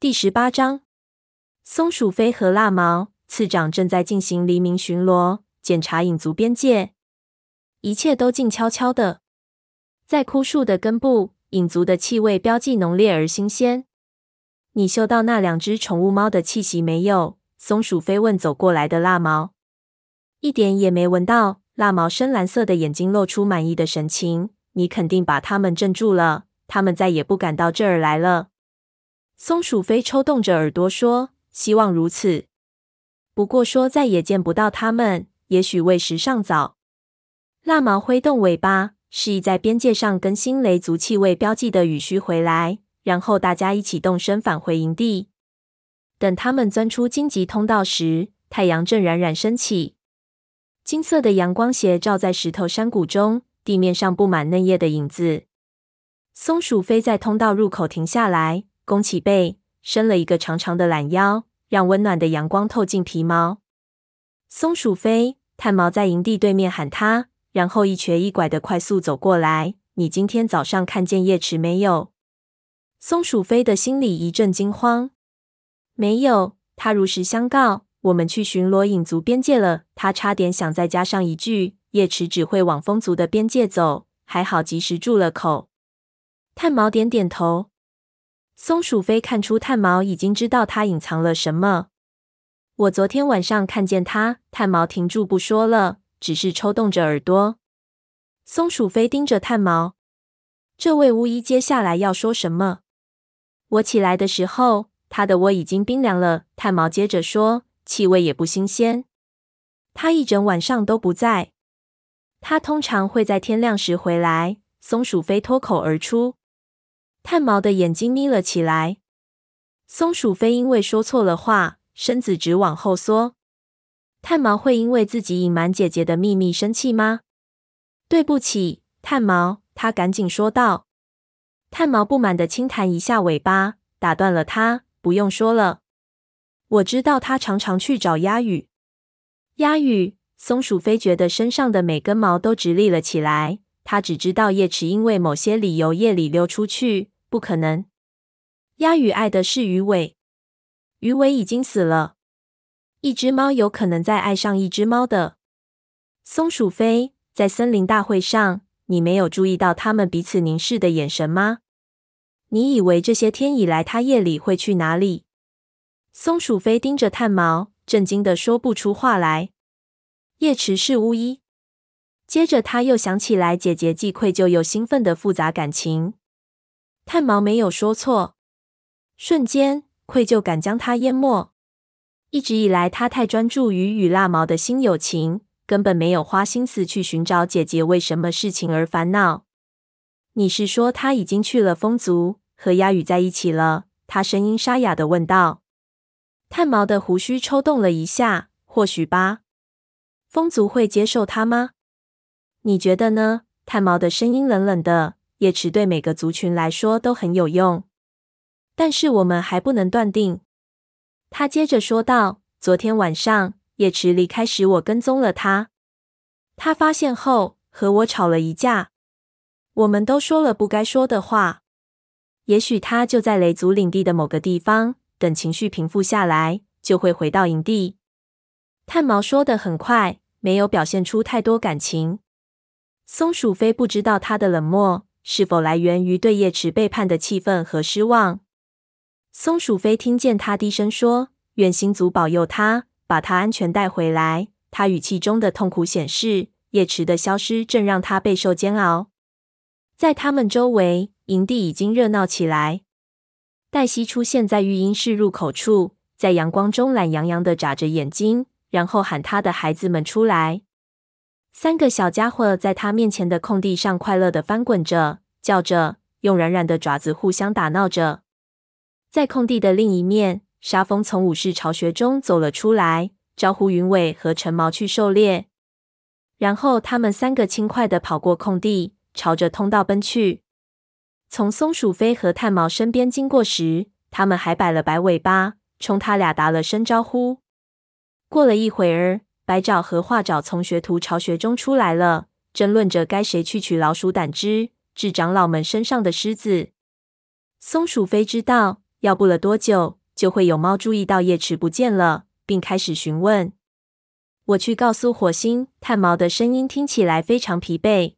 第十八章，松鼠飞和蜡毛次长正在进行黎明巡逻，检查影族边界。一切都静悄悄的。在枯树的根部，影族的气味标记浓烈而新鲜。你嗅到那两只宠物猫的气息没有？松鼠飞问走过来的蜡毛。一点也没闻到。蜡毛深蓝色的眼睛露出满意的神情。你肯定把它们镇住了，它们再也不敢到这儿来了。松鼠飞抽动着耳朵说：“希望如此。不过说再也见不到它们，也许为时尚早。”蜡毛挥动尾巴，示意在边界上更新雷族气味标记的雨须回来，然后大家一起动身返回营地。等他们钻出荆棘通道时，太阳正冉冉升起，金色的阳光斜照在石头山谷中，地面上布满嫩叶的影子。松鼠飞在通道入口停下来。弓起背，伸了一个长长的懒腰，让温暖的阳光透进皮毛。松鼠飞，炭毛在营地对面喊他，然后一瘸一拐的快速走过来。你今天早上看见叶池没有？松鼠飞的心里一阵惊慌。没有，他如实相告。我们去巡逻影族边界了。他差点想再加上一句：叶池只会往风族的边界走。还好及时住了口。炭毛点点头。松鼠飞看出炭毛已经知道他隐藏了什么。我昨天晚上看见他。炭毛停住不说了，只是抽动着耳朵。松鼠飞盯着炭毛，这位巫医接下来要说什么？我起来的时候，他的窝已经冰凉了。炭毛接着说，气味也不新鲜。他一整晚上都不在。他通常会在天亮时回来。松鼠飞脱口而出。炭毛的眼睛眯了起来。松鼠飞因为说错了话，身子直往后缩。炭毛会因为自己隐瞒姐姐的秘密生气吗？对不起，炭毛，他赶紧说道。炭毛不满的轻弹一下尾巴，打断了他。不用说了，我知道他常常去找鸭羽。鸭羽，松鼠飞觉得身上的每根毛都直立了起来。他只知道叶池因为某些理由夜里溜出去，不可能。鸦羽爱的是鱼尾，鱼尾已经死了。一只猫有可能再爱上一只猫的。松鼠飞，在森林大会上，你没有注意到他们彼此凝视的眼神吗？你以为这些天以来他夜里会去哪里？松鼠飞盯着炭毛，震惊的说不出话来。叶池是巫医。接着，他又想起来姐姐既愧疚又兴奋的复杂感情。炭毛没有说错，瞬间愧疚感将他淹没。一直以来，他太专注于与蜡毛的新友情，根本没有花心思去寻找姐姐为什么事情而烦恼。你是说他已经去了风族，和亚羽在一起了？他声音沙哑的问道。炭毛的胡须抽动了一下，或许吧。风族会接受他吗？你觉得呢？炭毛的声音冷冷的。叶池对每个族群来说都很有用，但是我们还不能断定。他接着说道：“昨天晚上叶池离开时，我跟踪了他。他发现后和我吵了一架。我们都说了不该说的话。也许他就在雷族领地的某个地方，等情绪平复下来，就会回到营地。”炭毛说的很快，没有表现出太多感情。松鼠飞不知道他的冷漠是否来源于对叶池背叛的气愤和失望。松鼠飞听见他低声说：“愿星族保佑他，把他安全带回来。”他语气中的痛苦显示，叶池的消失正让他备受煎熬。在他们周围，营地已经热闹起来。黛西出现在育婴室入口处，在阳光中懒洋洋的眨着眼睛，然后喊他的孩子们出来。三个小家伙在他面前的空地上快乐地翻滚着，叫着，用软软的爪子互相打闹着。在空地的另一面，沙风从武士巢穴中走了出来，招呼云尾和陈毛去狩猎。然后他们三个轻快地跑过空地，朝着通道奔去。从松鼠飞和炭毛身边经过时，他们还摆了摆尾巴，冲他俩打了声招呼。过了一会儿。白爪和画爪从学徒巢穴中出来了，争论着该谁去取老鼠胆汁，治长老们身上的虱子。松鼠飞知道要不了多久，就会有猫注意到叶池不见了，并开始询问。我去告诉火星。炭毛的声音听起来非常疲惫。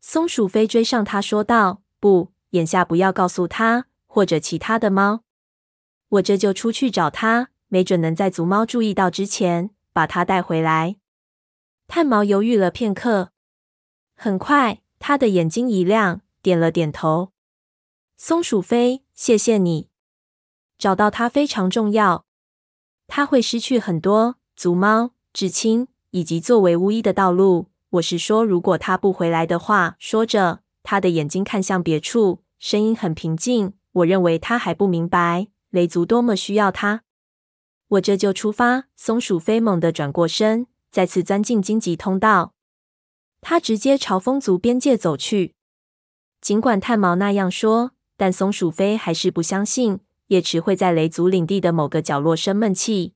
松鼠飞追上他，说道：“不，眼下不要告诉他，或者其他的猫。我这就出去找他，没准能在族猫注意到之前把他带回来。”炭毛犹豫了片刻，很快他的眼睛一亮，点了点头。松鼠飞，谢谢你。找到他非常重要，他会失去很多族猫、至亲以及作为巫医的道路。我是说，如果他不回来的话。说着，他的眼睛看向别处，声音很平静。我认为他还不明白雷族多么需要他。我这就出发。松鼠飞猛地转过身，再次钻进荆棘通道。他直接朝风族边界走去。尽管炭毛那样说，但松鼠飞还是不相信。叶池会在雷族领地的某个角落生闷气。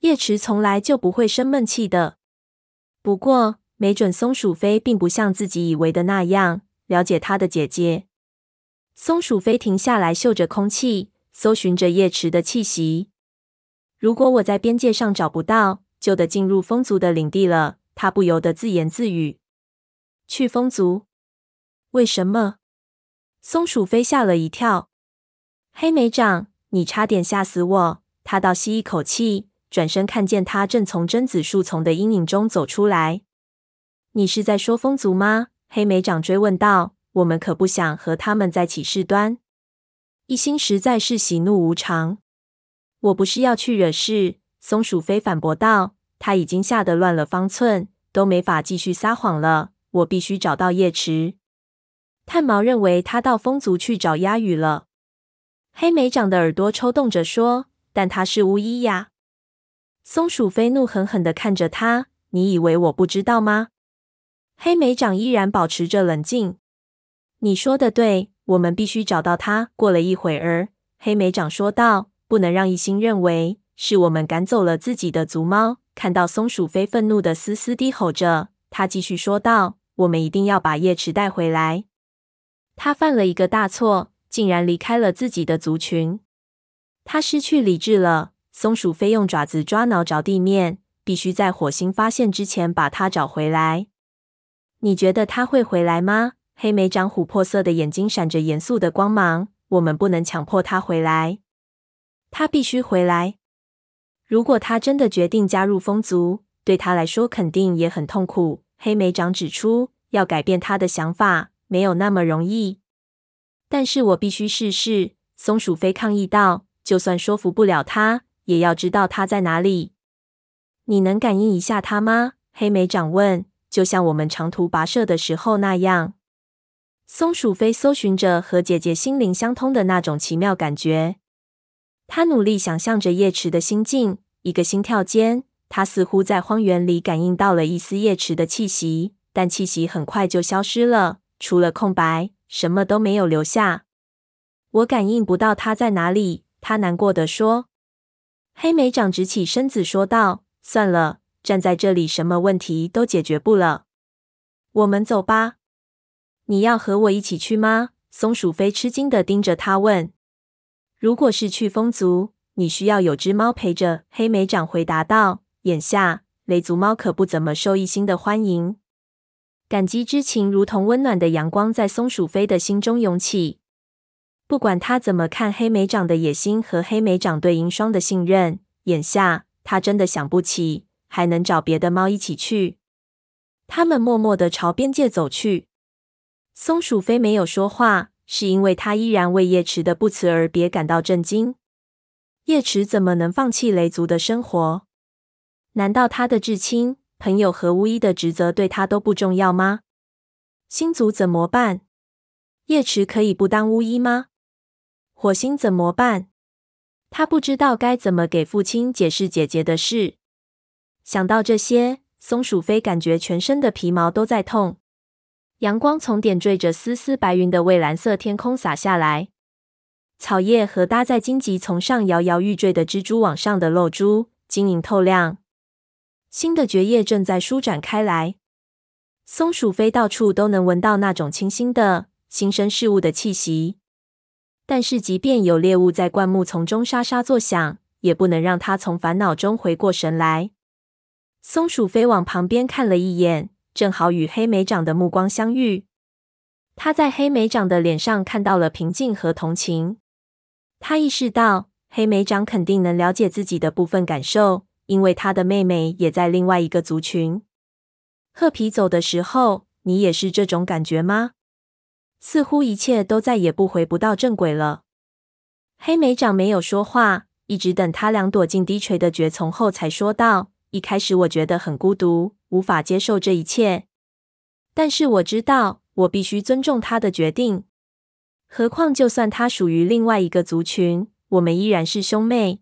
叶池从来就不会生闷气的。不过，没准松鼠飞并不像自己以为的那样了解他的姐姐。松鼠飞停下来，嗅着空气，搜寻着叶池的气息。如果我在边界上找不到，就得进入风族的领地了。他不由得自言自语：“去风族？为什么？”松鼠飞吓了一跳。黑莓长，你差点吓死我！他倒吸一口气，转身看见他正从榛子树丛的阴影中走出来。你是在说风族吗？黑莓长追问道。我们可不想和他们再起事端。一心实在是喜怒无常。我不是要去惹事。松鼠飞反驳道。他已经吓得乱了方寸，都没法继续撒谎了。我必须找到叶池。炭毛认为他到风族去找鸦羽了。黑莓长的耳朵抽动着说：“但他是巫医呀！”松鼠飞怒狠狠的看着他：“你以为我不知道吗？”黑莓长依然保持着冷静：“你说的对，我们必须找到他。”过了一会儿，黑莓长说道：“不能让一心认为是我们赶走了自己的族猫。”看到松鼠飞愤怒的嘶嘶低吼着，他继续说道：“我们一定要把叶池带回来。”他犯了一个大错。竟然离开了自己的族群，他失去理智了。松鼠飞用爪子抓挠着地面，必须在火星发现之前把它找回来。你觉得他会回来吗？黑莓长琥珀色的眼睛闪着严肃的光芒。我们不能强迫他回来，他必须回来。如果他真的决定加入风族，对他来说肯定也很痛苦。黑莓长指出，要改变他的想法没有那么容易。但是我必须试试。松鼠飞抗议道：“就算说服不了他，也要知道他在哪里。你能感应一下他吗？”黑莓长问。“就像我们长途跋涉的时候那样。”松鼠飞搜寻着和姐姐心灵相通的那种奇妙感觉。他努力想象着叶池的心境。一个心跳间，他似乎在荒原里感应到了一丝叶池的气息，但气息很快就消失了，除了空白。什么都没有留下，我感应不到他在哪里。他难过地说。黑莓长直起身子说道：“算了，站在这里什么问题都解决不了。我们走吧。你要和我一起去吗？”松鼠飞吃惊地盯着他问。“如果是去风族，你需要有只猫陪着。”黑莓长回答道。“眼下雷族猫可不怎么受一星的欢迎。”感激之情如同温暖的阳光，在松鼠飞的心中涌起。不管他怎么看黑莓长的野心和黑莓长对银霜的信任，眼下他真的想不起还能找别的猫一起去。他们默默地朝边界走去。松鼠飞没有说话，是因为他依然为叶池的不辞而别感到震惊。叶池怎么能放弃雷族的生活？难道他的至亲？朋友和巫医的职责对他都不重要吗？星族怎么办？叶池可以不当巫医吗？火星怎么办？他不知道该怎么给父亲解释姐姐的事。想到这些，松鼠飞感觉全身的皮毛都在痛。阳光从点缀着丝丝白云的蔚蓝色天空洒下来，草叶和搭在荆棘丛上摇摇欲坠的蜘蛛网上的露珠晶莹透亮。新的蕨叶正在舒展开来，松鼠飞到处都能闻到那种清新的、新生事物的气息。但是，即便有猎物在灌木丛中沙沙作响，也不能让它从烦恼中回过神来。松鼠飞往旁边看了一眼，正好与黑莓长的目光相遇。他在黑莓长的脸上看到了平静和同情。他意识到，黑莓长肯定能了解自己的部分感受，因为他的妹妹也在另外一个族群。褐皮走的时候，你也是这种感觉吗？似乎一切都再也不回不到正轨了。黑莓长没有说话，一直等他俩躲进低垂的蕨丛后，才说道：“一开始我觉得很孤独，无法接受这一切。但是我知道，我必须尊重他的决定。何况，就算他属于另外一个族群，我们依然是兄妹。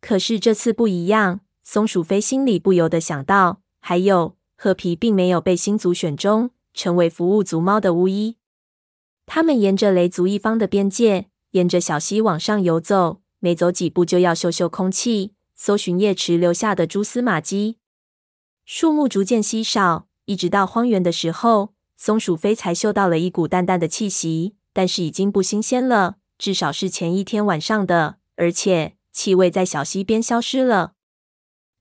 可是这次不一样。”松鼠飞心里不由得想到，还有。褐皮并没有被新族选中，成为服务族猫的巫医。他们沿着雷族一方的边界，沿着小溪往上游走，每走几步就要嗅嗅空气，搜寻叶池留下的蛛丝马迹。树木逐渐稀少，一直到荒原的时候，松鼠飞才嗅到了一股淡淡的气息，但是已经不新鲜了，至少是前一天晚上的，而且气味在小溪边消失了。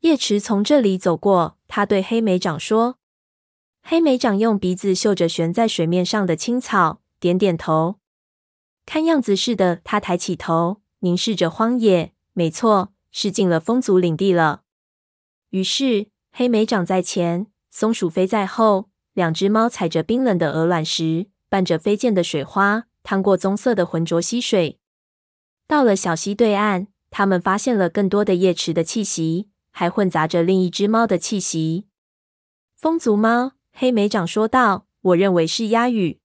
叶池从这里走过。他对黑莓长说：“黑莓长用鼻子嗅着悬在水面上的青草，点点头。看样子是的。”他抬起头，凝视着荒野。没错，是进了风族领地了。于是，黑莓长在前，松鼠飞在后。两只猫踩着冰冷的鹅卵石，伴着飞溅的水花，趟过棕色的浑浊溪水。到了小溪对岸，他们发现了更多的叶池的气息。还混杂着另一只猫的气息。风族猫，黑莓长说道：“我认为是鸦羽，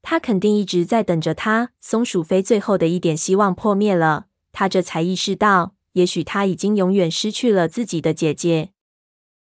他肯定一直在等着他。”松鼠飞最后的一点希望破灭了，他这才意识到，也许他已经永远失去了自己的姐姐。